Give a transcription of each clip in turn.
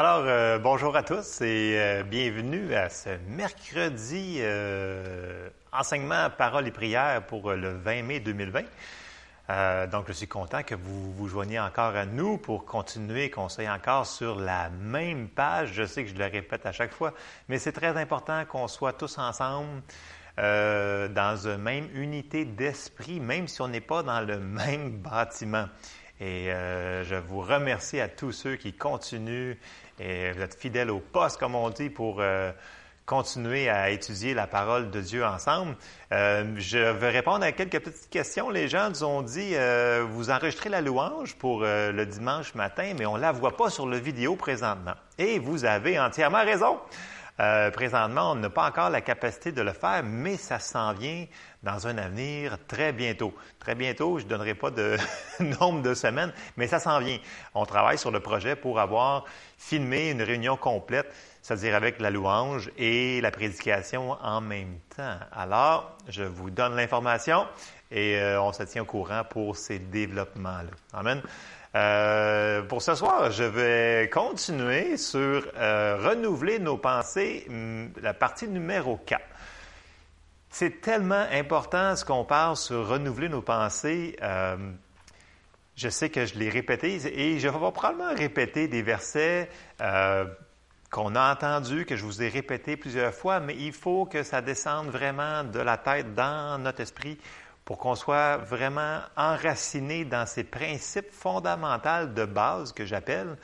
Alors, euh, bonjour à tous et euh, bienvenue à ce mercredi euh, enseignement Parole et prière pour le 20 mai 2020. donc, je suis content que vous vous joigniez encore à nous pour continuer, qu'on soit encore sur la même page. Je sais que je le répète à chaque fois, mais c'est très important qu'on soit tous ensemble. dans une même unité d'esprit, même si on n'est pas dans le même bâtiment. Et je vous remercie à tous ceux qui continuent et vous êtes fidèles au poste, comme on dit, pour euh, continuer à étudier la parole de Dieu ensemble. Euh, je vais répondre à quelques petites questions. Les gens nous ont dit, euh, vous enregistrez la louange pour le dimanche matin, mais on ne la voit pas sur le vidéo présentement. Et vous avez entièrement raison. Présentement, on n'a pas encore la capacité de le faire, mais ça s'en vient dans un avenir très bientôt. Très bientôt, je ne donnerai pas de nombre de semaines, mais ça s'en vient. On travaille sur le projet pour avoir filmé une réunion complète, c'est-à-dire avec la louange et la prédication en même temps. Alors, je vous donne l'information et euh, on se tient au courant pour ces développements-là. Amen. Euh, pour ce soir, je vais continuer sur euh, renouveler nos pensées, hum, la partie numéro 4. C'est tellement important ce qu'on parle sur renouveler nos pensées. Euh, je sais que je l'ai répété et je vais probablement répéter des versets qu'on a entendus, que je vous ai répétés plusieurs fois, mais il faut que ça descende vraiment de la tête dans notre esprit pour qu'on soit vraiment enraciné dans ces principes fondamentaux de base que j'appelle,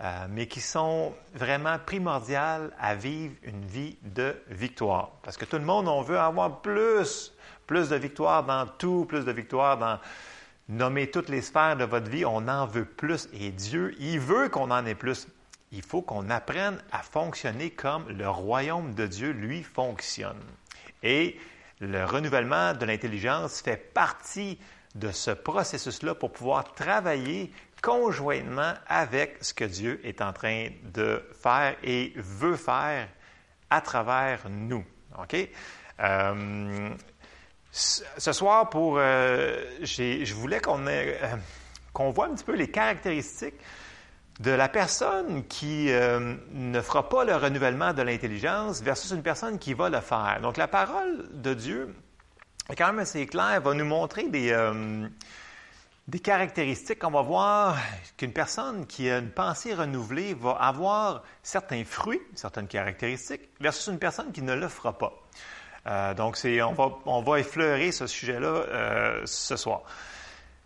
euh, mais qui sont vraiment primordiales à vivre une vie de victoire. Parce que tout le monde, on veut avoir plus, plus de victoire dans tout, plus de victoire dans nommer toutes les sphères de votre vie. On en veut plus et Dieu, il veut qu'on en ait plus. Il faut qu'on apprenne à fonctionner comme le royaume de Dieu, lui, fonctionne. Et le renouvellement de l'intelligence fait partie de ce processus-là pour pouvoir travailler conjointement avec ce que Dieu est en train de faire et veut faire à travers nous. OK? Euh, ce soir, pour, euh, je voulais qu'on euh, voit un petit peu les caractéristiques de la personne qui ne fera pas le renouvellement de l'intelligence versus une personne qui va le faire. Donc, la parole de Dieu est quand même assez claire, va nous montrer des, des caractéristiques, on va voir qu'une personne qui a une pensée renouvelée va avoir certains fruits, certaines caractéristiques, versus une personne qui ne le fera pas. Euh, donc, on va, on va effleurer ce sujet-là euh, ce soir.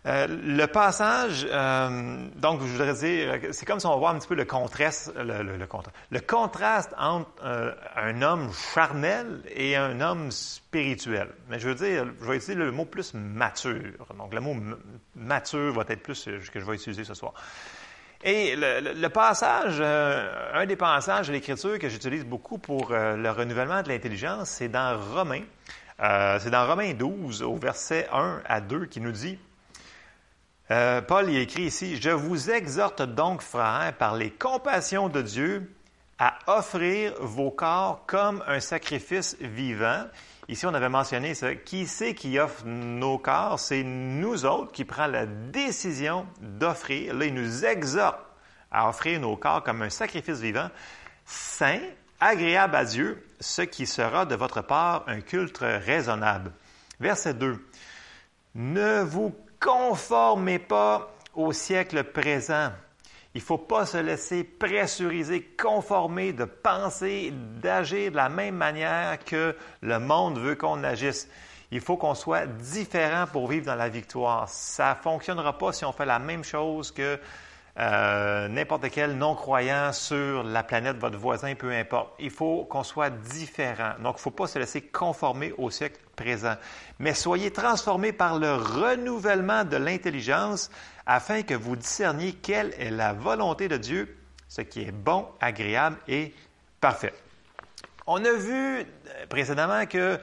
Euh, le passage, euh, donc je voudrais dire, c'est comme si on voit un petit peu le contraste, le, le, le contraste entre euh, un homme charnel et un homme spirituel. Mais je veux dire, je vais utiliser le mot plus mature. Donc le mot mature va être plus ce que je vais utiliser ce soir. Et le, le passage, un des passages de l'Écriture que j'utilise beaucoup pour le renouvellement de l'intelligence, c'est dans Romains. c'est dans Romains 12, au verset 1 à 2, qui nous dit euh, Paul y écrit ici, Je vous exhorte donc, frères, par les compassions de Dieu, à offrir vos corps comme un sacrifice vivant. Ici, on avait mentionné ça. Qui c'est qui offre nos corps? C'est nous autres qui prenons la décision d'offrir. Là, il nous exhorte à offrir nos corps comme un sacrifice vivant, saint, agréable à Dieu, ce qui sera de votre part un culte raisonnable. Verset 2. Ne vous conformez pas au siècle présent. Il ne faut pas se laisser pressuriser, conformer, de penser, d'agir de la même manière que le monde veut qu'on agisse. Il faut qu'on soit différent pour vivre dans la victoire. Ça ne fonctionnera pas si on fait la même chose que euh, n'importe quel non-croyant sur la planète, votre voisin, peu importe. Il faut qu'on soit différent. Donc, il ne faut pas se laisser conformer au siècle présent. Mais soyez transformés par le renouvellement de l'intelligence afin que vous discerniez quelle est la volonté de Dieu, ce qui est bon, agréable et parfait. On a vu euh, précédemment que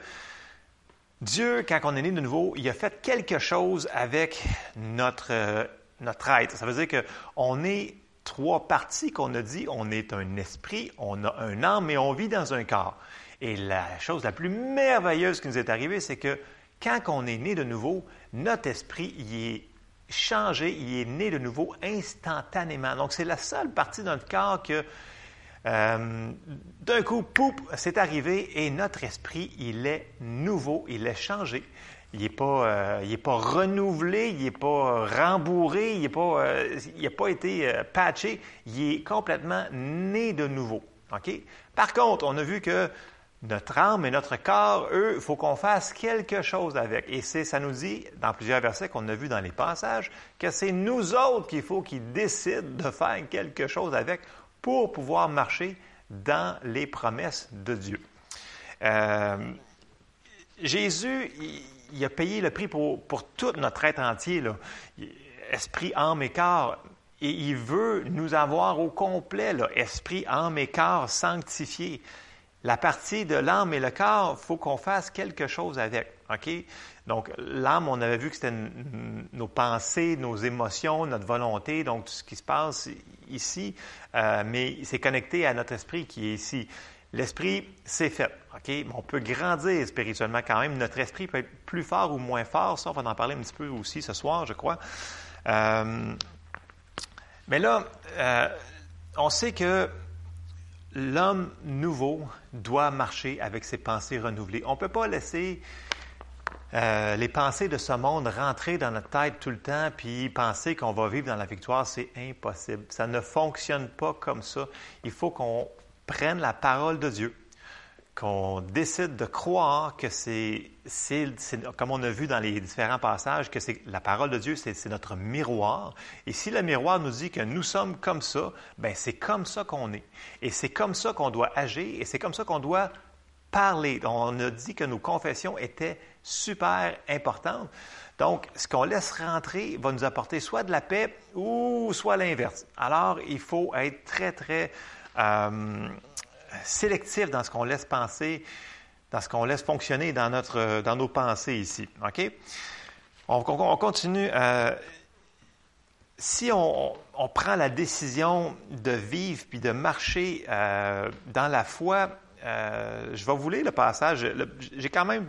Dieu, quand on est né de nouveau, il a fait quelque chose avec notre euh, notre être. Ça veut dire qu'on est trois parties qu'on a dit. On est un esprit, on a un âme et on vit dans un corps. Et la chose la plus merveilleuse qui nous est arrivée, c'est que quand on est né de nouveau, notre esprit y est changé, il est né de nouveau instantanément. Donc, c'est la seule partie de notre corps que euh, d'un coup, poup, c'est arrivé et notre esprit, il est nouveau, il est changé. Il n'est pas, euh, pas renouvelé, il n'est pas rembourré, il n'a pas, euh, pas été patché, il est complètement né de nouveau. OK? Par contre, on a vu que notre âme et notre corps, eux, il faut qu'on fasse quelque chose avec. Et ça nous dit, dans plusieurs versets qu'on a vus dans les passages, que c'est nous autres qu'il faut qu'ils décident de faire quelque chose avec pour pouvoir marcher dans les promesses de Dieu. Euh, Jésus, il, a payé le prix pour, pour tout notre être entier, esprit, âme et corps. Et il veut nous avoir au complet, là, esprit, âme et corps sanctifiés la partie de l'âme et le corps, il faut qu'on fasse quelque chose avec. OK? Donc, l'âme, on avait vu que c'était nos pensées, nos émotions, notre volonté, donc tout ce qui se passe ici, euh, mais c'est connecté à notre esprit qui est ici. L'esprit, c'est fait. OK? On peut grandir spirituellement quand même. Notre esprit peut être plus fort ou moins fort. Ça, on va en parler un petit peu aussi ce soir, je crois. Euh, mais là, euh, on sait que l'homme nouveau doit marcher avec ses pensées renouvelées. On ne peut pas laisser euh, les pensées de ce monde rentrer dans notre tête tout le temps, puis penser qu'on va vivre dans la victoire, c'est impossible. Ça ne fonctionne pas comme ça. Il faut qu'on prenne la parole de Dieu, qu'on décide de croire que c'est, comme on a vu dans les différents passages, que c'est la parole de Dieu, c'est, notre miroir. Et si le miroir nous dit que nous sommes comme ça, ben c'est comme ça qu'on est. Et c'est comme ça qu'on doit agir, et c'est comme ça qu'on doit parler. On a dit que nos confessions étaient super importantes. Donc, ce qu'on laisse rentrer va nous apporter soit de la paix ou soit l'inverse. Alors, il faut être très, très... Euh, sélectif dans ce qu'on laisse penser, dans ce qu'on laisse fonctionner dans, notre, dans nos pensées ici. OK? On, continue. Euh, si on, prend la décision de vivre puis de marcher euh, dans la foi, je vais vous lire le passage. J'ai quand même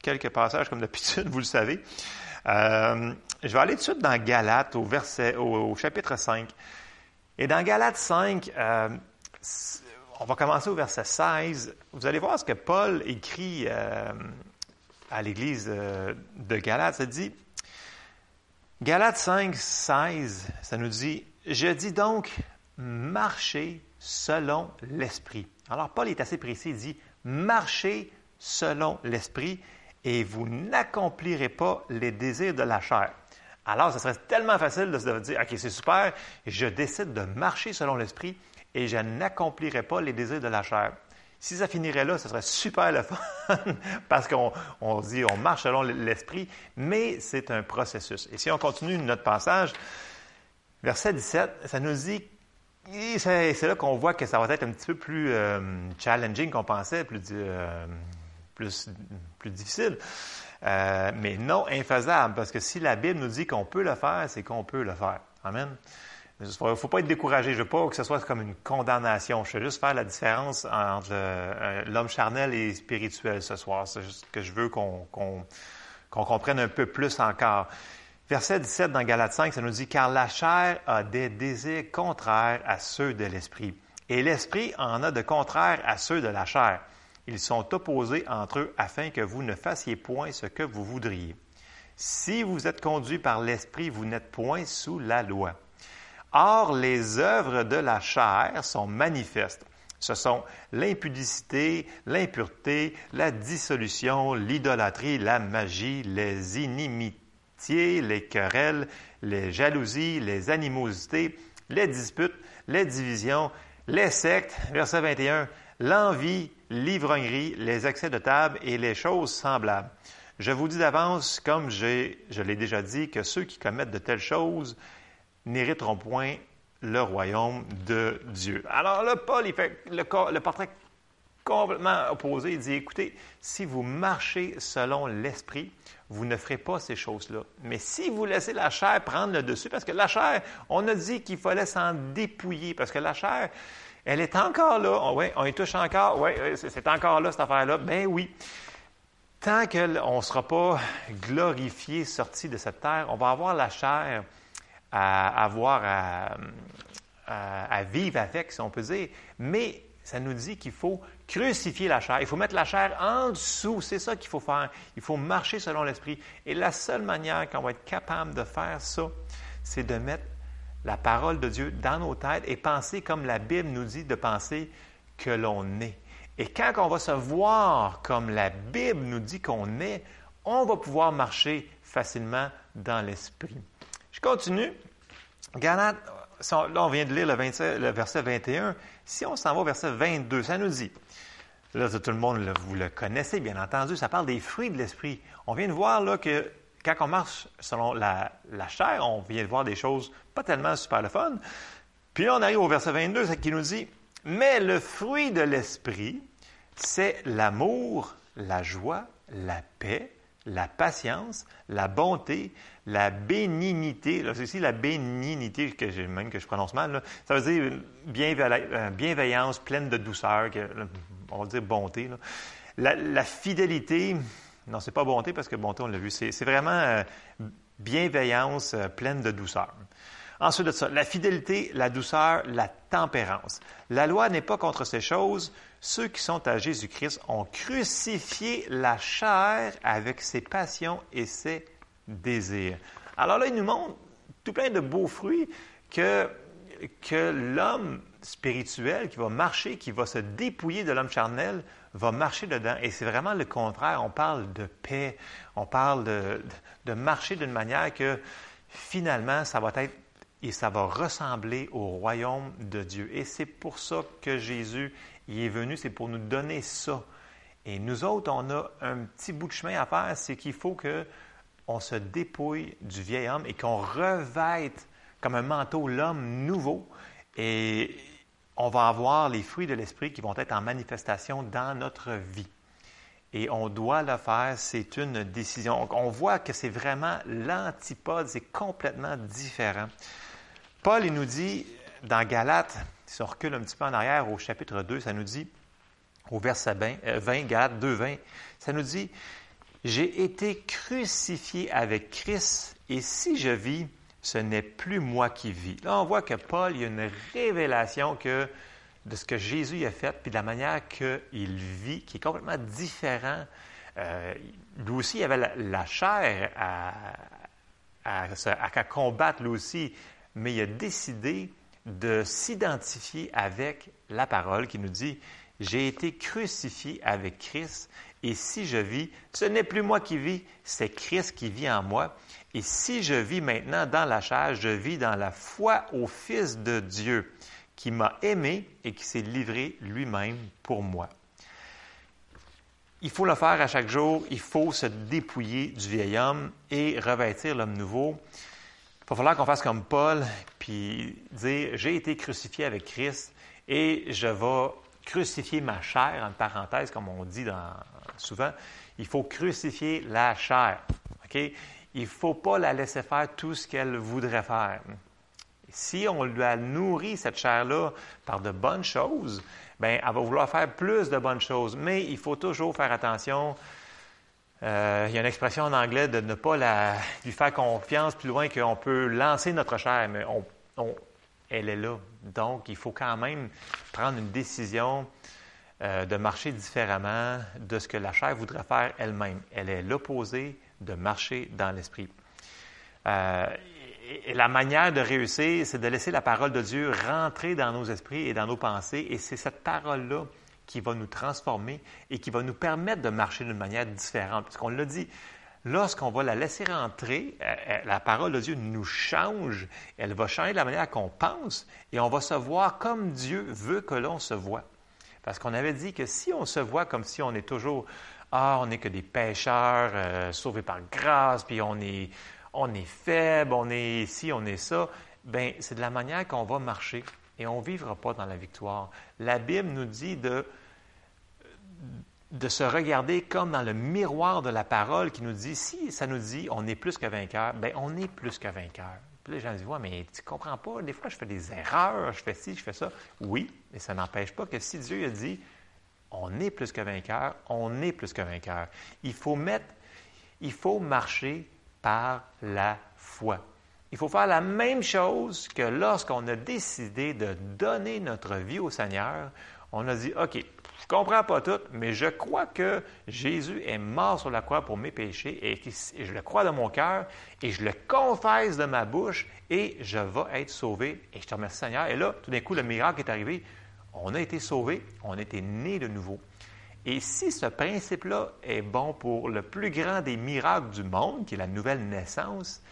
quelques passages, comme d'habitude, vous le savez. je vais aller tout de suite dans Galates, au, verset, au, chapitre 5. Et dans Galates 5, on va commencer au verset 16. Vous allez voir ce que Paul écrit euh, à l'église euh, de Galates. Ça dit, Galates 5, 16, ça nous dit, je dis donc, marchez selon l'Esprit. Alors Paul est assez précis, il dit, marchez selon l'Esprit et vous n'accomplirez pas les désirs de la chair. Alors, ce serait tellement facile de se dire, OK, c'est super, je décide de marcher selon l'Esprit et je n'accomplirai pas les désirs de la chair. Si ça finirait là, ce serait super le fun, parce qu'on on dit on marche selon l'esprit, mais c'est un processus. Et si on continue notre passage, verset 17, ça nous dit, c'est là qu'on voit que ça va être un petit peu plus euh, challenging qu'on pensait, plus, euh, difficile. Euh, mais non infaisable, parce que si la Bible nous dit qu'on peut le faire, c'est qu'on peut le faire. Amen. Il ne faut pas être découragé. Je ne veux pas que ce soit comme une condamnation. Je veux juste faire la différence entre euh, l'homme charnel et spirituel ce soir. C'est juste que je veux qu'on comprenne un peu plus encore. Verset 17 dans Galates 5, ça nous dit Car la chair a des désirs contraires à ceux de l'esprit, et l'esprit en a de contraires à ceux de la chair. Ils sont opposés entre eux afin que vous ne fassiez point ce que vous voudriez. Si vous êtes conduit par l'esprit, vous n'êtes point sous la loi. Or, les œuvres de la chair sont manifestes. Ce sont l'impudicité, l'impureté, la dissolution, l'idolâtrie, la magie, les inimitiés, les querelles, les jalousies, les animosités, les disputes, les divisions, les sectes, verset 21, l'envie, l'ivrognerie, les excès de table et les choses semblables. Je vous dis d'avance, comme je l'ai déjà dit, que ceux qui commettent de telles choses n'hériteront point le royaume de Dieu. Alors là, Paul, il fait le, le portrait complètement opposé. Il dit, écoutez, si vous marchez selon l'esprit, vous ne ferez pas ces choses-là. Mais si vous laissez la chair prendre le dessus, parce que la chair, on a dit qu'il fallait s'en dépouiller, parce que la chair, elle est encore là. Oui, on y touche encore. Oui, c'est encore là, cette affaire-là. Ben oui. tant qu'on ne sera pas glorifié, sorti de cette terre, on va avoir la chair à à, vivre avec, si on peut dire. Mais ça nous dit qu'il faut crucifier la chair. Il faut mettre la chair en dessous. C'est ça qu'il faut faire. Il faut marcher selon l'Esprit. Et la seule manière qu'on va être capable de faire ça, c'est de mettre la parole de Dieu dans nos têtes et penser comme la Bible nous dit de penser que l'on est. Et quand on va se voir comme la Bible nous dit qu'on est, on va pouvoir marcher facilement dans l'esprit. Je continue. Galates, là on vient de lire le, verset 21. Si on s'en va au verset 22, ça nous dit, là tout le monde, vous le connaissez bien entendu, ça parle des fruits de l'esprit. On vient de voir là que quand on marche selon la, chair, on vient de voir des choses pas tellement super le fun. Puis on arrive au verset 22, c'est qui nous dit Mais le fruit de l'esprit, c'est l'amour, la joie, la paix, la patience, la bonté, la bénignité. c'est ici la bénignité que même que je prononce mal. Ça veut dire euh, bienveillance pleine de douceur, on va dire bonté. La, fidélité, non, c'est pas bonté parce que bonté, on l'a vu, c'est, vraiment euh, bienveillance euh, pleine de douceur. Ensuite de ça, la fidélité, la douceur, la tempérance. La loi n'est pas contre ces choses. Ceux qui sont à Jésus-Christ ont crucifié la chair avec ses passions et ses désirs. Alors là, il nous montre tout plein de beaux fruits que, que l'homme spirituel qui va marcher, qui va se dépouiller de l'homme charnel, va marcher dedans. Et c'est vraiment le contraire. On parle de paix, on parle de, marcher d'une manière que finalement, ça va être et ça va ressembler au royaume de Dieu. Et c'est pour ça que Jésus y est venu, c'est pour nous donner ça. Et nous autres, on a un petit bout de chemin à faire, c'est qu'il faut que on se dépouille du vieil homme et qu'on revête comme un manteau l'homme nouveau. Et on va avoir les fruits de l'esprit qui vont être en manifestation dans notre vie. Et on doit le faire, c'est une décision. On voit que c'est vraiment l'antipode, c'est complètement différent. Paul, il nous dit dans Galates, si on recule un petit peu en arrière au chapitre 2, ça nous dit, au verset 20, 20 Galates 2, 20, ça nous dit, J'ai été crucifié avec Christ, et si je vis, ce n'est plus moi qui vis. Là, on voit que Paul, il y a une révélation de ce que Jésus a fait, puis de la manière qu'il vit, qui est complètement différent. Euh, lui aussi, il avait la, chair à, à, à, combattre, lui aussi, mais il a décidé de s'identifier avec la parole qui nous dit, j'ai été crucifié avec Christ, et si je vis, ce n'est plus moi qui vis, c'est Christ qui vit en moi. Et si je vis maintenant dans la chair, je vis dans la foi au Fils de Dieu, qui m'a aimé et qui s'est livré lui-même pour moi. Il faut le faire à chaque jour, il faut se dépouiller du vieil homme et revêtir l'homme nouveau. Il va falloir qu'on fasse comme Paul, puis dire, j'ai été crucifié avec Christ et je vais crucifier ma chair, en parenthèse, comme on dit souvent. Il faut crucifier la chair. OK? Il ne faut pas la laisser faire tout ce qu'elle voudrait faire. Si on lui a nourri cette chair-là par de bonnes choses, bien, elle va vouloir faire plus de bonnes choses. Mais il faut toujours faire attention euh, il y a une expression en anglais de ne pas lui faire confiance plus loin qu'on peut lancer notre chair, mais elle est là. Donc, il faut quand même prendre une décision euh, de marcher différemment de ce que la chair voudrait faire elle-même. Elle est l'opposé de marcher dans l'esprit. Euh, et la manière de réussir, c'est de laisser la parole de Dieu rentrer dans nos esprits et dans nos pensées. Et c'est cette parole-là qui va nous transformer et qui va nous permettre de marcher d'une manière différente. Parce qu'on l'a dit, lorsqu'on va la laisser rentrer, euh, euh, la parole de Dieu nous change, elle va changer la manière qu'on pense et on va se voir comme Dieu veut que l'on se voit. Parce qu'on avait dit que si on se voit comme si on est toujours, ah, on n'est que des pécheurs euh, sauvés par grâce, puis on est, on est faible, on est ici, on est ça, ben c'est de la manière qu'on va marcher et on ne vivra pas dans la victoire. La Bible nous dit de, de se regarder comme dans le miroir de la parole qui nous dit, si ça nous dit on est plus que vainqueur, bien on est plus que vainqueur. Les gens disent, ouais, mais tu ne comprends pas, des fois je fais des erreurs, je fais ci, je fais ça. Oui, mais ça n'empêche pas que si Dieu a dit, on est plus que vainqueur, on est plus que vainqueur. Il faut mettre, il faut marcher par la foi. Il faut faire la même chose que lorsqu'on a décidé de donner notre vie au Seigneur. On a dit, OK, je ne comprends pas tout, mais je crois que Jésus est mort sur la croix pour mes péchés et je le crois dans mon cœur et je le confesse de ma bouche et je vais être sauvé. Et je te remercie Seigneur. Et là, tout d'un coup, le miracle est arrivé. On a été sauvé, on a été né de nouveau. Et si ce principe-là est bon pour le plus grand des miracles du monde, qui est la nouvelle naissance,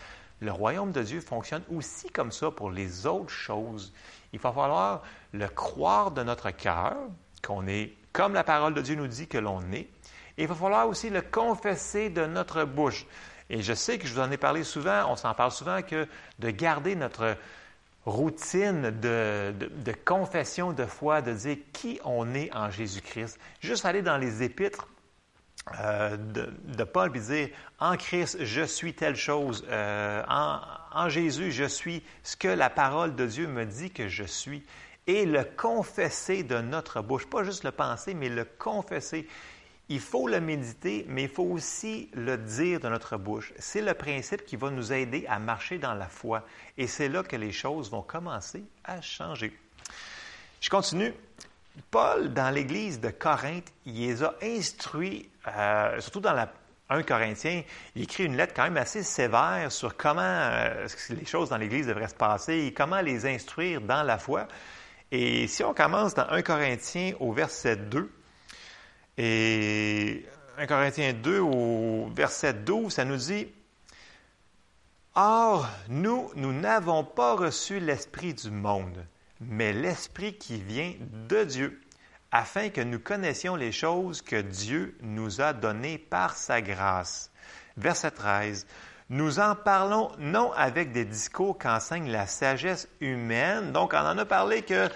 le royaume de Dieu fonctionne aussi comme ça pour les autres choses. Il va falloir le croire de notre cœur, qu'on est comme la parole de Dieu nous dit que l'on est. Et il va falloir aussi le confesser de notre bouche. Et je sais que je vous en ai parlé souvent, on s'en parle souvent, que de garder notre routine de, confession de foi, de dire qui on est en Jésus-Christ. Juste aller dans les épîtres euh, de, Paul et dire en Christ, je suis telle chose. Euh, en, Jésus, je suis ce que la parole de Dieu me dit que je suis. Et le confesser de notre bouche, pas juste le penser, mais le confesser. Il faut le méditer, mais il faut aussi le dire de notre bouche. C'est le principe qui va nous aider à marcher dans la foi. Et c'est là que les choses vont commencer à changer. Je continue. Paul, dans l'Église de Corinthe, il les a instruits, euh, surtout dans la 1 Corinthiens, il écrit une lettre quand même assez sévère sur comment euh, les choses dans l'Église devraient se passer et comment les instruire dans la foi. Et si on commence dans 1 Corinthiens au verset 2, et 1 Corinthiens 2 au verset 12, ça nous dit, Or, nous, nous n'avons pas reçu l'Esprit du monde, mais l'Esprit qui vient de Dieu, afin que nous connaissions les choses que Dieu nous a données par sa grâce. Verset 13. Nous en parlons non avec des discours qu'enseigne la sagesse humaine. Donc, on en a parlé que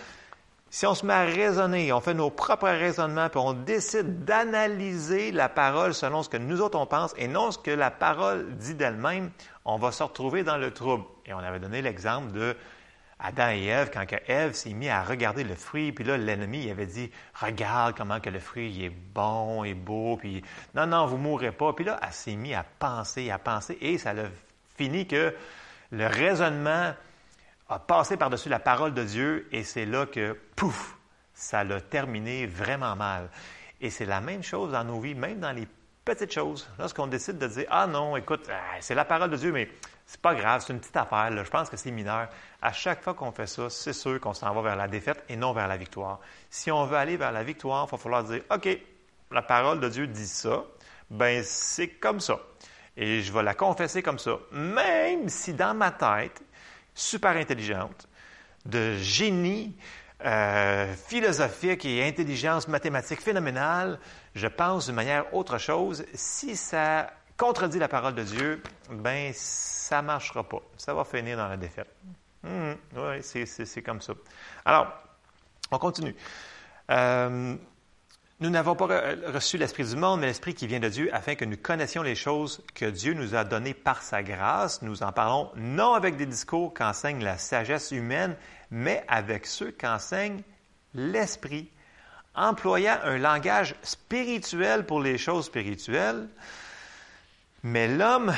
si on se met à raisonner, on fait nos propres raisonnements, puis on décide d'analyser la parole selon ce que nous autres on pense et non ce que la parole dit d'elle-même, on va se retrouver dans le trouble. Et on avait donné l'exemple de Adam et Ève, quand Ève s'est mis à regarder le fruit, puis là, l'ennemi avait dit Regarde comment que le fruit est bon et beau, puis non, non, vous mourrez pas. Puis là, elle s'est mis à penser, à penser, et ça a fini que le raisonnement a passé par-dessus la parole de Dieu et c'est là que, pouf, ça l'a terminé vraiment mal. Et c'est la même chose dans nos vies, même dans les petites choses. Lorsqu'on décide de dire, ah non, écoute, ah, c'est la parole de Dieu, mais c'est pas grave, c'est une petite affaire, je pense que c'est mineur. À chaque fois qu'on fait ça, c'est sûr qu'on s'en va vers la défaite et non vers la victoire. Si on veut aller vers la victoire, il va falloir dire, OK, la parole de Dieu dit ça, ben c'est comme ça. Et je vais la confesser comme ça. Même si dans ma tête, super intelligente, de génie euh, philosophique et intelligence mathématique phénoménale, je pense d'une manière autre chose. Si ça contredit la parole de Dieu, ben ça marchera pas. Ça va finir dans la défaite. Hum, oui, c'est comme ça. Alors, on continue. Euh, nous n'avons pas reçu l'Esprit du monde, mais l'Esprit qui vient de Dieu, afin que nous connaissions les choses que Dieu nous a données par sa grâce. Nous en parlons non avec des discours qu'enseigne la sagesse humaine, mais avec ceux qu'enseigne l'Esprit, employant un langage spirituel pour les choses spirituelles. Mais l'homme,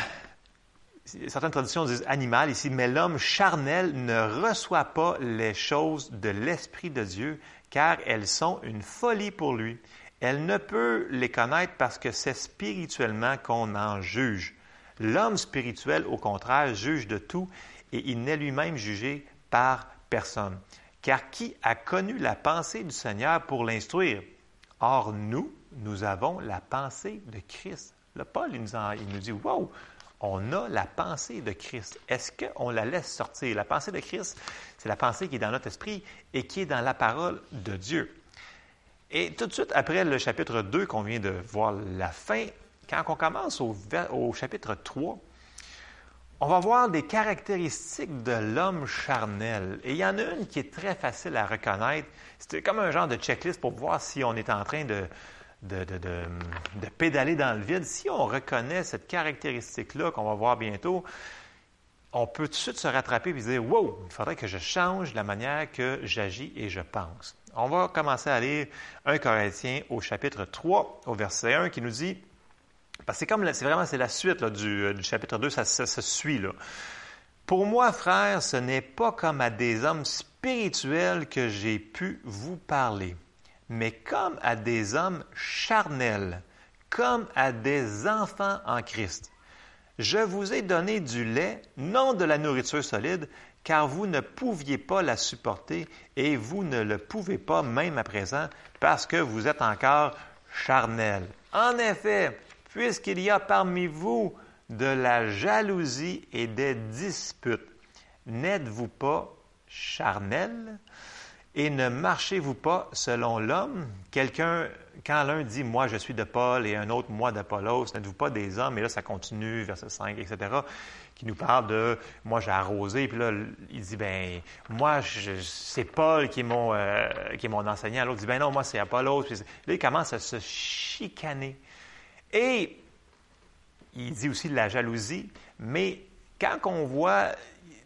certaines traditions disent animal ici, mais l'homme charnel ne reçoit pas les choses de l'Esprit de Dieu, car elles sont une folie pour lui. Elle ne peut les connaître parce que c'est spirituellement qu'on en juge. L'homme spirituel, au contraire, juge de tout et il n'est lui-même jugé par personne. Car qui a connu la pensée du Seigneur pour l'instruire? Or, nous, nous avons la pensée de Christ. Le Paul, il nous, il nous dit, wow, on a la pensée de Christ. Est-ce qu'on la laisse sortir? La pensée de Christ, c'est la pensée qui est dans notre esprit et qui est dans la parole de Dieu. Et tout de suite après le chapitre 2 qu'on vient de voir la fin, quand on commence au, chapitre 3, on va voir des caractéristiques de l'homme charnel. Et il y en a une qui est très facile à reconnaître. C'est comme un genre de checklist pour voir si on est en train de, de, de, pédaler dans le vide, si on reconnaît cette caractéristique-là qu'on va voir bientôt, on peut tout de suite se rattraper et dire Wow, il faudrait que je change la manière que j'agis et je pense. On va commencer à lire 1 Corinthiens au chapitre 3, au verset 1, qui nous dit parce que c'est comme c'est vraiment c'est la suite du, chapitre 2, ça, se suit là. Pour moi, frère, ce n'est pas comme à des hommes spirituels que j'ai pu vous parler, mais comme à des hommes charnels, comme à des enfants en Christ. Je vous ai donné du lait, non de la nourriture solide, car vous ne pouviez pas la supporter et vous ne le pouvez pas même à présent parce que vous êtes encore charnel. En effet, puisqu'il y a parmi vous de la jalousie et des disputes, n'êtes-vous pas charnel? Et ne marchez-vous pas selon l'homme? Quelqu'un, quand l'un dit moi je suis de Paul et un autre moi d'Apollos, n'êtes-vous pas des hommes? Et là, ça continue, verset 5, etc., qui nous parle de moi j'ai arrosé, puis là, il dit ben moi c'est Paul qui est mon, euh, qui est mon enseignant. L'autre dit ben non, moi c'est Apollos. Puis là, il commence à se chicaner. Et il dit aussi de la jalousie, mais quand on voit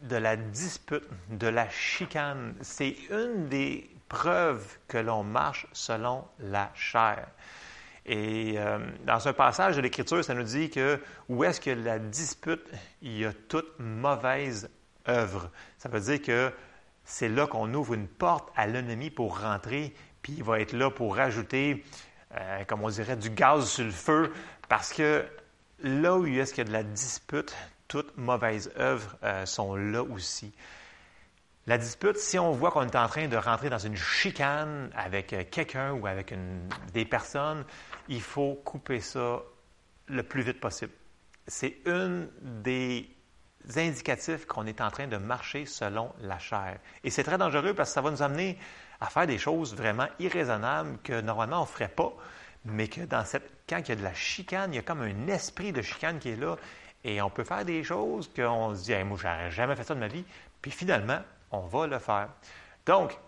de la dispute, de la chicane. C'est une des preuves que l'on marche selon la chair. Et euh, dans un passage de l'Écriture, ça nous dit que où est-ce que la dispute, il y a toute mauvaise œuvre. Ça veut dire que c'est là qu'on ouvre une porte à l'ennemi pour rentrer, puis il va être là pour rajouter, euh, comme on dirait, du gaz sur le feu, parce que là où est-ce qu'il y a de la dispute, toutes mauvaises œuvres euh, sont là aussi. La dispute, si on voit qu'on est en train de rentrer dans une chicane avec euh, quelqu'un ou avec des personnes, il faut couper ça le plus vite possible. C'est une des indicatifs qu'on est en train de marcher selon la chair. Et c'est très dangereux parce que ça va nous amener à faire des choses vraiment irraisonnables que normalement on ne ferait pas, mais que dans cette, quand il y a de la chicane, il y a comme un esprit de chicane qui est là et on peut faire des choses qu'on se dit, hey, moi, j'aurais jamais fait ça de ma vie. Puis finalement, on va le faire. Donc,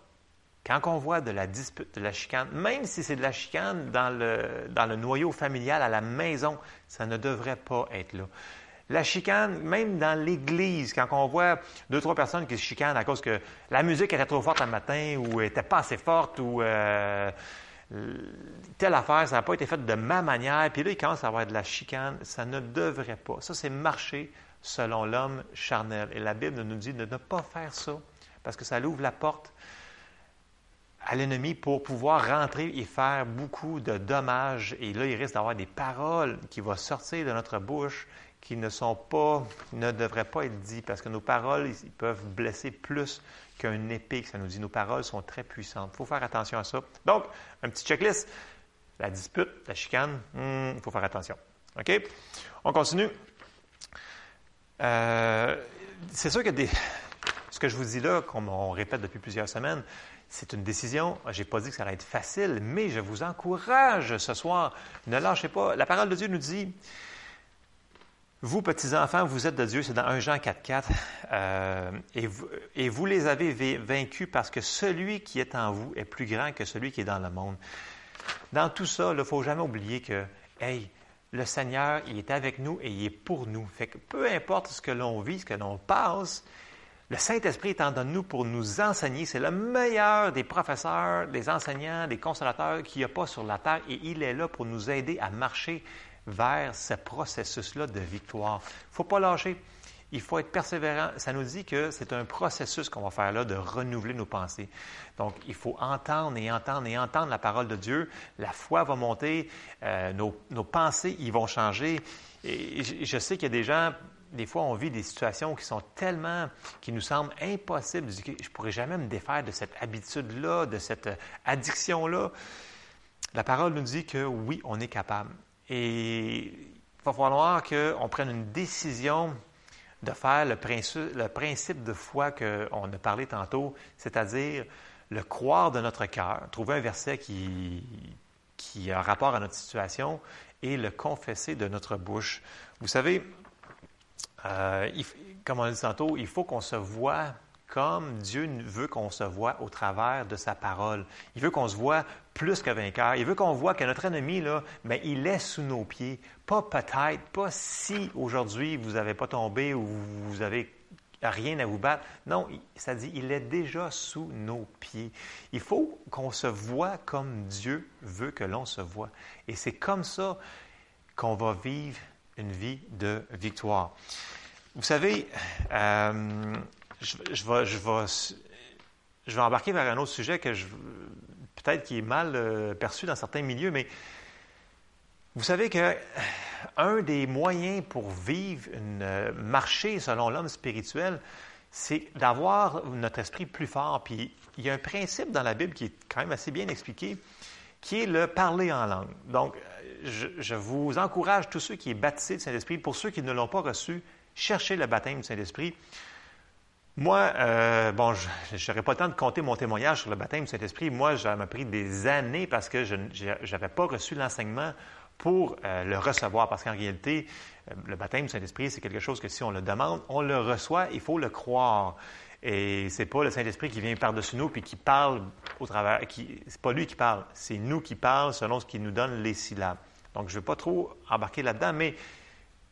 quand on voit de la dispute, de la chicane, même si c'est de la chicane dans le, dans le noyau familial à la maison, ça ne devrait pas être là. La chicane, même dans l'Église, quand on voit deux, trois personnes qui se chicanent à cause que la musique était trop forte un matin ou n'était pas assez forte ou euh, telle affaire, ça n'a pas été fait de ma manière, puis là, il commence à avoir de la chicane, ça ne devrait pas. Ça, c'est marcher selon l'homme charnel. Et la Bible nous dit de ne pas faire ça, parce que ça ouvre la porte à l'ennemi pour pouvoir rentrer et faire beaucoup de dommages. Et là, il risque d'avoir des paroles qui vont sortir de notre bouche qui ne sont pas, ne devraient pas être dites, parce que nos paroles, ils peuvent blesser plus qu'un épée, ça nous dit nos paroles sont très puissantes. Il faut faire attention à ça. Donc, un petit checklist. La dispute, la chicane, hmm, il faut faire attention. OK? On continue. Euh, c'est sûr que ce que je vous dis là, comme on répète depuis plusieurs semaines, c'est une décision. Je n'ai pas dit que ça allait être facile, mais je vous encourage ce soir. Ne lâchez pas. La parole de Dieu nous dit vous, petits-enfants, vous êtes de Dieu, c'est dans 1 Jean 4.4, euh, et, vous, les avez vaincus parce que celui qui est en vous est plus grand que celui qui est dans le monde. Dans tout ça, il ne faut jamais oublier que, hey, le Seigneur, il est avec nous et il est pour nous. Fait que peu importe ce que l'on vit, ce que l'on passe, le Saint-Esprit est en nous pour nous enseigner. C'est le meilleur des professeurs, des enseignants, des consolateurs qu'il n'y a pas sur la terre et il est là pour nous aider à marcher vers ce processus-là de victoire. Il ne faut pas lâcher. Il faut être persévérant. Ça nous dit que c'est un processus qu'on va faire là de renouveler nos pensées. Donc, il faut entendre et entendre et entendre la parole de Dieu. La foi va monter, euh, nos, nos, pensées, ils vont changer. Et je sais qu'il y a des gens, des fois, on vit des situations qui sont tellement, qui nous semblent impossibles. Je ne pourrais jamais me défaire de cette habitude-là, de cette addiction-là. La parole nous dit que oui, on est capable. Et il va falloir qu'on prenne une décision de faire le principe, de foi qu'on a parlé tantôt, c'est-à-dire le croire de notre cœur, trouver un verset qui, qui a rapport à notre situation et le confesser de notre bouche. Vous savez, euh, comme on l'a dit tantôt, il faut qu'on se voit comme Dieu veut qu'on se voit au travers de sa parole. Il veut qu'on se voit plus que vainqueur. Il veut qu'on voit que notre ennemi, là, ben, il est sous nos pieds. Pas peut-être, pas si aujourd'hui vous n'avez pas tombé ou vous avez rien à vous battre. Non, ça dit, il est déjà sous nos pieds. Il faut qu'on se voit comme Dieu veut que l'on se voit. Et c'est comme ça qu'on va vivre une vie de victoire. Vous savez, euh, je, vais, je, je, embarquer vers un autre sujet que peut-être qui est mal euh, perçu dans certains milieux, mais vous savez que un des moyens pour vivre, une, euh, marcher selon l'homme spirituel, c'est d'avoir notre esprit plus fort. Puis il y a un principe dans la Bible qui est quand même assez bien expliqué, qui est le parler en langue. Donc, je, vous encourage, tous ceux qui sont baptisés du Saint-Esprit, pour ceux qui ne l'ont pas reçu, cherchez le baptême du Saint-Esprit. Moi, euh, bon, je n'aurais pas le temps de compter mon témoignage sur le baptême du Saint-Esprit. Moi, ça m'a pris des années parce que je n'avais pas reçu l'enseignement pour euh, le recevoir. Parce qu'en réalité, euh, le baptême du Saint-Esprit, c'est quelque chose que si on le demande, on le reçoit, il faut le croire. Et c'est pas le Saint-Esprit qui vient par-dessus nous puis qui parle au travers. Qui, c'est pas lui qui parle, c'est nous qui parlons selon ce qu'il nous donne les syllabes. Donc, je ne vais pas trop embarquer là-dedans, mais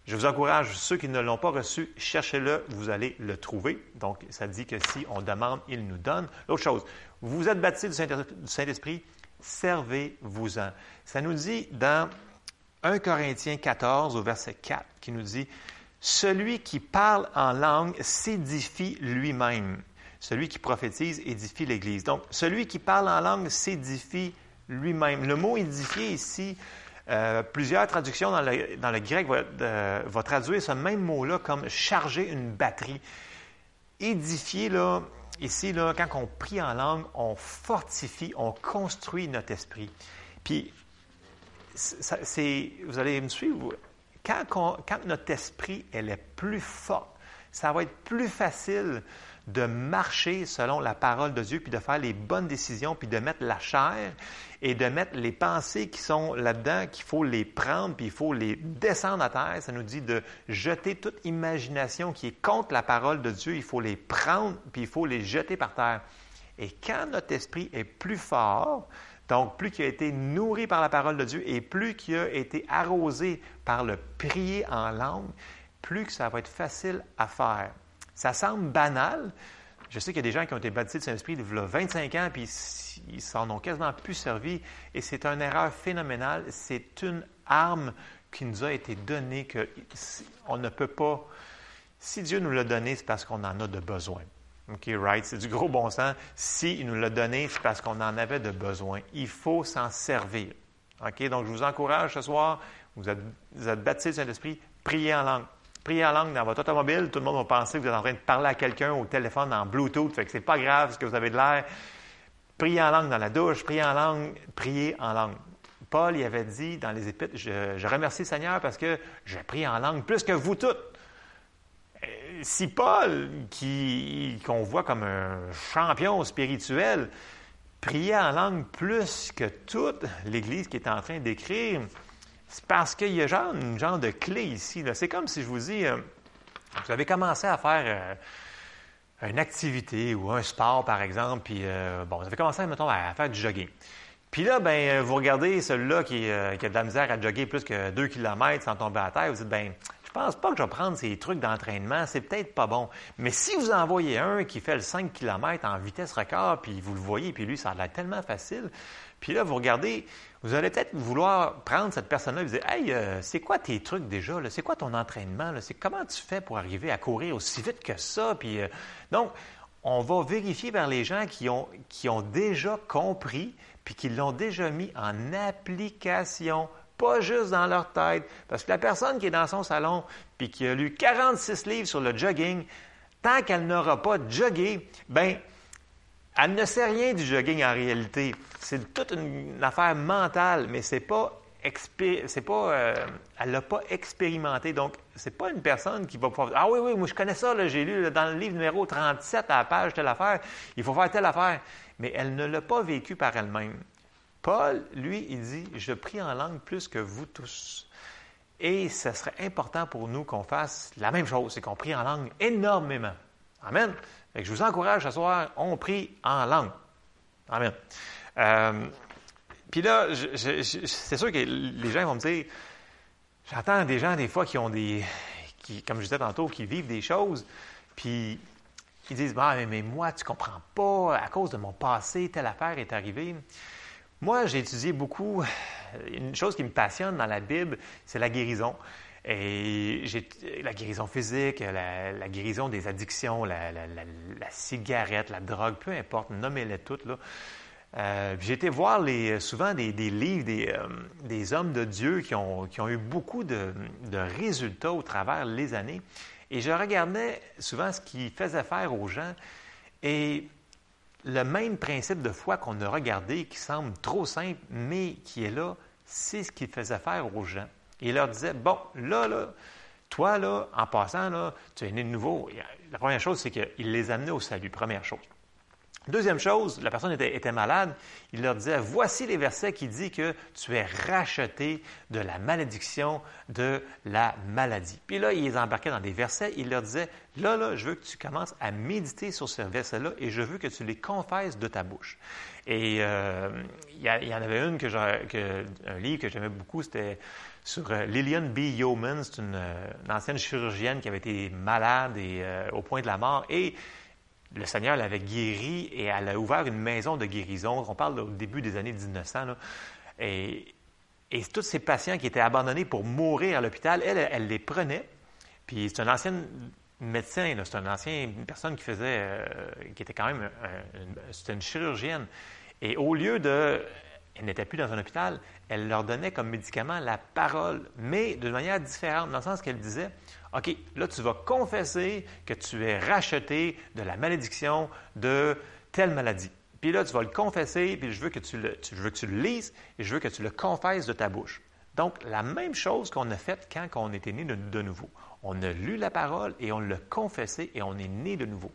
je vous encourage, ceux qui ne l'ont pas reçu, cherchez-le, vous allez le trouver. Donc, ça dit que si on demande, il nous donne. L'autre chose, vous êtes baptisé du Saint-Esprit, servez-vous-en. Ça nous dit dans 1 Corinthiens 14 au verset 4 qui nous dit, Celui qui parle en langue s'édifie lui-même. Celui qui prophétise édifie l'Église. Donc, celui qui parle en langue s'édifie lui-même. Le mot édifier ici, euh, plusieurs traductions dans le, dans le grec vont, euh, traduire ce même mot-là comme charger une batterie. Édifier, là, ici, là, quand on prie en langue, on fortifie, on construit notre esprit. Puis, c'est, vous allez me suivre, quand, quand, notre esprit elle est plus fort, ça va être plus facile de marcher selon la parole de Dieu, puis de faire les bonnes décisions, puis de mettre la chair et de mettre les pensées qui sont là-dedans, qu'il faut les prendre, puis il faut les descendre à terre. Ça nous dit de jeter toute imagination qui est contre la parole de Dieu. Il faut les prendre, puis il faut les jeter par terre. Et quand notre esprit est plus fort, donc, plus qu'il a été nourri par la parole de Dieu et plus qu'il a été arrosé par le prier en langue, plus que ça va être facile à faire. Ça semble banal. Je sais qu'il y a des gens qui ont été baptisés de Saint-Esprit il y a 25 ans, puis ils s'en ont quasiment plus servi. Et c'est une erreur phénoménale. C'est une arme qui nous a été donnée qu'on ne peut pas. Si Dieu nous l'a donnée, c'est parce qu'on en a de besoin. OK, right? C'est du gros bon sens. S'il il nous l'a donné, c'est parce qu'on en avait de besoin. Il faut s'en servir. OK? Donc, je vous encourage ce soir, vous êtes, vous êtes baptisé du Saint-Esprit, priez en langue. Priez en langue dans votre automobile, tout le monde va penser que vous êtes en train de parler à quelqu'un au téléphone en Bluetooth, fait que c'est pas grave ce que vous avez de l'air? Priez en langue dans la douche, priez en langue, priez en langue. Paul y avait dit dans les Épîtres, je, remercie le Seigneur parce que je prie en langue plus que vous toutes si Paul, qu'on voit comme un champion spirituel, priait en langue plus que toute l'Église qui est en train d'écrire, c'est parce qu'il y a genre, une genre de clé ici. C'est comme si je vous dis, euh, vous avez commencé à faire euh, une activité ou un sport, par exemple, puis euh, bon, vous avez commencé, mettons, à faire du jogging. Puis là, ben, vous regardez celui-là qui, qui, a de la misère à jogger plus que 2 km sans tomber à terre, vous dites, ben, je pense pas que je vais prendre ces trucs d'entraînement, c'est peut-être pas bon. Mais si vous en voyez un qui fait le 5 km en vitesse record, puis vous le voyez, puis lui, ça a l'air tellement facile, puis là, vous regardez, vous allez peut-être vouloir prendre cette personne-là et vous dire Hey, euh, c'est quoi tes trucs déjà? C'est quoi ton entraînement? C'est comment tu fais pour arriver à courir aussi vite que ça? Puis, euh, donc, on va vérifier vers les gens qui ont, déjà compris puis qui l'ont déjà mis en application pas juste dans leur tête. Parce que la personne qui est dans son salon puis qui a lu 46 livres sur le jogging, tant qu'elle n'aura pas joggé, ben, elle ne sait rien du jogging en réalité. C'est toute une, affaire mentale, mais c'est pas c'est pas, euh, elle l'a pas expérimenté. Donc, c'est pas une personne qui va pouvoir dire, ah oui, oui, moi je connais ça, j'ai lu dans le livre numéro 37 à la page telle affaire, il faut faire telle affaire. Mais elle ne l'a pas vécu par elle-même. Paul, lui, il dit, je prie en langue plus que vous tous. Et ce serait important pour nous qu'on fasse la même chose, c'est qu'on prie en langue énormément. Amen. Je vous encourage ce soir, on prie en langue. Amen. Euh, puis là, c'est sûr que les gens vont me dire, j'entends des gens des fois qui ont des, qui, comme je disais tantôt, qui vivent des choses, puis ils disent bah, mais moi, tu comprends pas, à cause de mon passé, telle affaire est arrivée. Moi, j'ai étudié beaucoup. Une chose qui me passionne dans la Bible, c'est la guérison. Et la guérison physique, la, guérison des addictions, la, cigarette, la drogue, peu importe, nommez-les toutes. Là. Euh, voir souvent des, livres des, euh, des, hommes de Dieu qui ont, qui ont eu beaucoup de, de, résultats au travers les années. Et je regardais souvent ce qu'ils faisaient faire aux gens. Et le même principe de foi qu'on a regardé, qui semble trop simple, mais qui est là, c'est ce qu'ils faisaient faire aux gens. Il leur disait, bon, là, là, toi, là, en passant, là, tu es né de nouveau. La première chose, c'est qu'il les amenait au salut, première chose. Deuxième chose, la personne était, malade, il leur disait, voici les versets qui disent que tu es racheté de la malédiction de la maladie. Puis là, il les embarquait dans des versets, il leur disait, là, là, je veux que tu commences à méditer sur ces versets-là et je veux que tu les confesses de ta bouche. Et euh, il, y en avait une, que, un livre que j'aimais beaucoup, c'était sur euh, Lillian B. Yeoman, c'est une, euh, ancienne chirurgienne qui avait été malade et au point de la mort. Et le Seigneur l'avait guérie et elle a ouvert une maison de guérison. On parle au début des années 1900. Et, et tous ces patients qui étaient abandonnés pour mourir à l'hôpital, elle, elle les prenait. Puis c'est un ancien médecin, c'est un ancien, une personne qui faisait, euh, qui était quand même, c'était une chirurgienne. Et au lieu de, elle n'était plus dans un hôpital, elle leur donnait comme médicament la parole, mais de manière différente, dans le sens qu'elle disait, OK, là, tu vas confesser que tu es racheté de la malédiction de telle maladie. Puis là, tu vas le confesser, puis je veux que tu le, je veux que tu le lises et je veux que tu le confesses de ta bouche. Donc, la même chose qu'on a faite quand on était né de, nouveau. On a lu la parole et on l'a confessé et on est né de nouveau.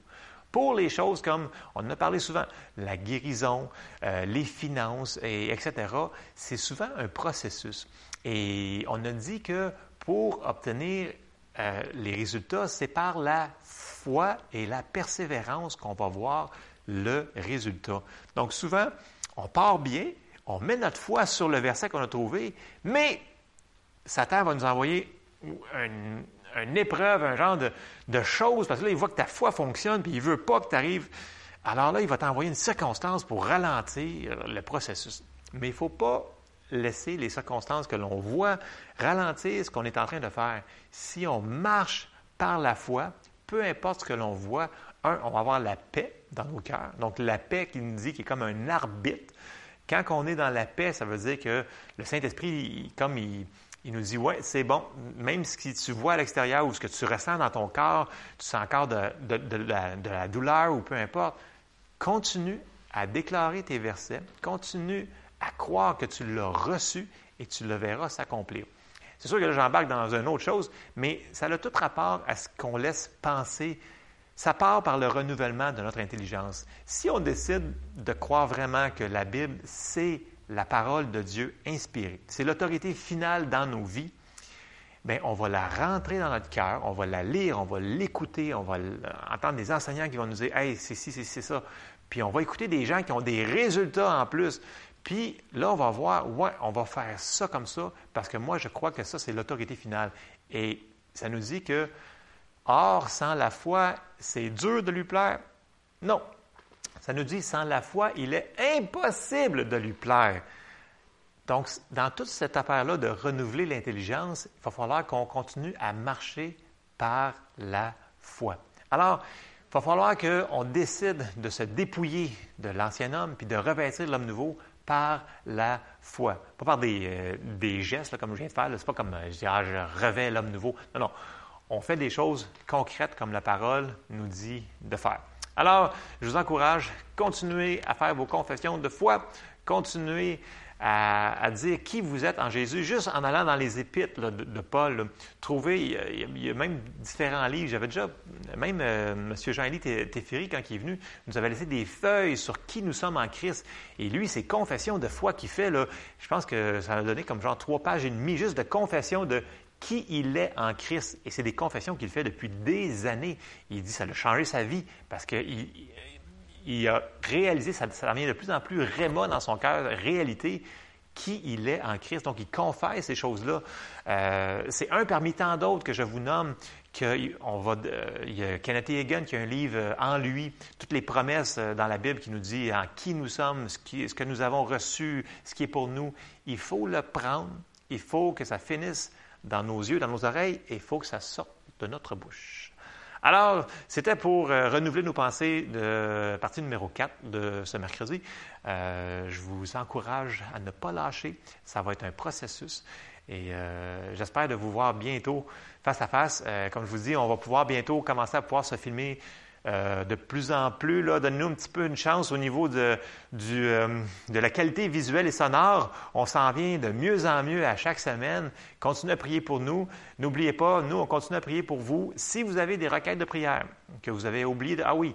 Pour les choses comme, on en a parlé souvent, la guérison, euh, les finances, et, etc., c'est souvent un processus. Et on a dit que pour obtenir euh, les résultats, c'est par la foi et la persévérance qu'on va voir le résultat. Donc souvent, on part bien, on met notre foi sur le verset qu'on a trouvé, mais Satan va nous envoyer une, épreuve, un genre de, chose, parce que là, il voit que ta foi fonctionne, puis il ne veut pas que tu arrives. Alors là, il va t'envoyer une circonstance pour ralentir le processus. Mais il ne faut pas laisser les circonstances que l'on voit ralentir ce qu'on est en train de faire. Si on marche par la foi, peu importe ce que l'on voit, un, on va avoir la paix dans nos cœurs. Donc la paix qui nous dit qu'il est comme un arbitre. Quand on est dans la paix, ça veut dire que le Saint-Esprit, comme il, nous dit, ouais, c'est bon, même ce que tu vois à l'extérieur ou ce que tu ressens dans ton corps, tu sens encore de, de la douleur ou peu importe, continue à déclarer tes versets, continue à croire que tu l'as reçu et tu le verras s'accomplir. C'est sûr que là, j'embarque dans une autre chose, mais ça a tout rapport à ce qu'on laisse penser. Ça part par le renouvellement de notre intelligence. Si on décide de croire vraiment que la Bible, c'est la parole de Dieu inspirée, c'est l'autorité finale dans nos vies, bien, on va la rentrer dans notre cœur, on va la lire, on va l'écouter, on va entendre des enseignants qui vont nous dire Hey, c'est ci, c'est ça. Puis on va écouter des gens qui ont des résultats en plus. Puis là, on va voir, ouais, on va faire ça comme ça, parce que moi, je crois que ça, c'est l'autorité finale. Et ça nous dit que, or, sans la foi, c'est dur de lui plaire? Non. Ça nous dit, sans la foi, il est impossible de lui plaire. Donc, dans toute cette affaire-là de renouveler l'intelligence, il va falloir qu'on continue à marcher par la foi. Alors, il va falloir qu'on décide de se dépouiller de l'ancien homme puis de revêtir l'homme nouveau par la foi. Pas par des, euh, des gestes, comme je viens de faire. C'est pas comme euh, je dis, ah, je revais l'homme nouveau. Non, non. On fait des choses concrètes comme la parole nous dit de faire. Alors, je vous encourage, continuez à faire vos confessions de foi, continuez à, dire qui vous êtes en Jésus, juste en allant dans les épîtres de, Paul. trouver, il y, a, même différents livres. J'avais déjà, même euh, M. Jean-Élie Teferi, quand il est venu, nous avait laissé des feuilles sur qui nous sommes en Christ. Et lui, ses confessions de foi qu'il fait, là, je pense que ça a donné comme genre trois pages et demie juste de confession de qui il est en Christ. Et c'est des confessions qu'il fait depuis des années. Il dit ça a changé sa vie parce qu'il il a réalisé, ça, ça devient de plus en plus réma dans son cœur, réalité, qui il est en Christ. Donc, il confesse ces choses-là. Euh, c'est un parmi tant d'autres que je vous nomme on va, il y a Kenneth Hagan qui a un livre en lui, toutes les promesses dans la Bible qui nous dit en qui nous sommes, ce, ce que nous avons reçu, ce qui est pour nous. Il faut le prendre, il faut que ça finisse dans nos yeux, dans nos oreilles, et il faut que ça sorte de notre bouche. Alors, c'était pour euh, renouveler nos pensées de partie numéro 4 de ce mercredi. Euh, je vous encourage à ne pas lâcher. Ça va être un processus. Et euh, j'espère de vous voir bientôt face à face. comme je vous dis, on va pouvoir bientôt commencer à pouvoir se filmer euh, de plus en plus, donnez-nous un petit peu une chance au niveau de, euh, de la qualité visuelle et sonore. On s'en vient de mieux en mieux à chaque semaine. Continuez à prier pour nous. N'oubliez pas, nous, on continue à prier pour vous. Si vous avez des requêtes de prière que vous avez oublié, de, ah oui,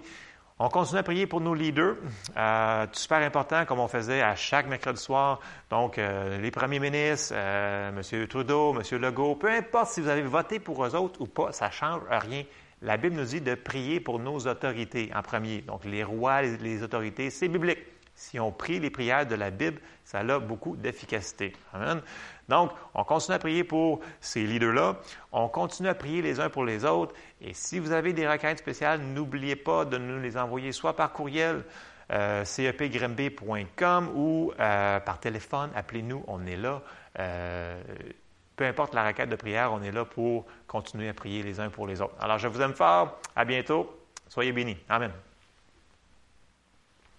on continue à prier pour nos leaders. Euh, super important, comme on faisait à chaque mercredi soir. Donc, les premiers ministres, M. Trudeau, M. Legault, peu importe si vous avez voté pour eux autres ou pas, ça ne change rien. La Bible nous dit de prier pour nos autorités en premier. Donc, les rois, les, autorités, c'est biblique. Si on prie les prières de la Bible, ça a beaucoup d'efficacité. Amen. Donc, on continue à prier pour ces leaders-là. On continue à prier les uns pour les autres. Et si vous avez des requêtes spéciales, n'oubliez pas de nous les envoyer soit par courriel, euh, ou euh, par téléphone. Appelez-nous, on est là. Euh, peu importe la requête de prière, on est là pour continuer à prier les uns pour les autres. Alors, je vous aime fort. À bientôt. Soyez bénis. Amen.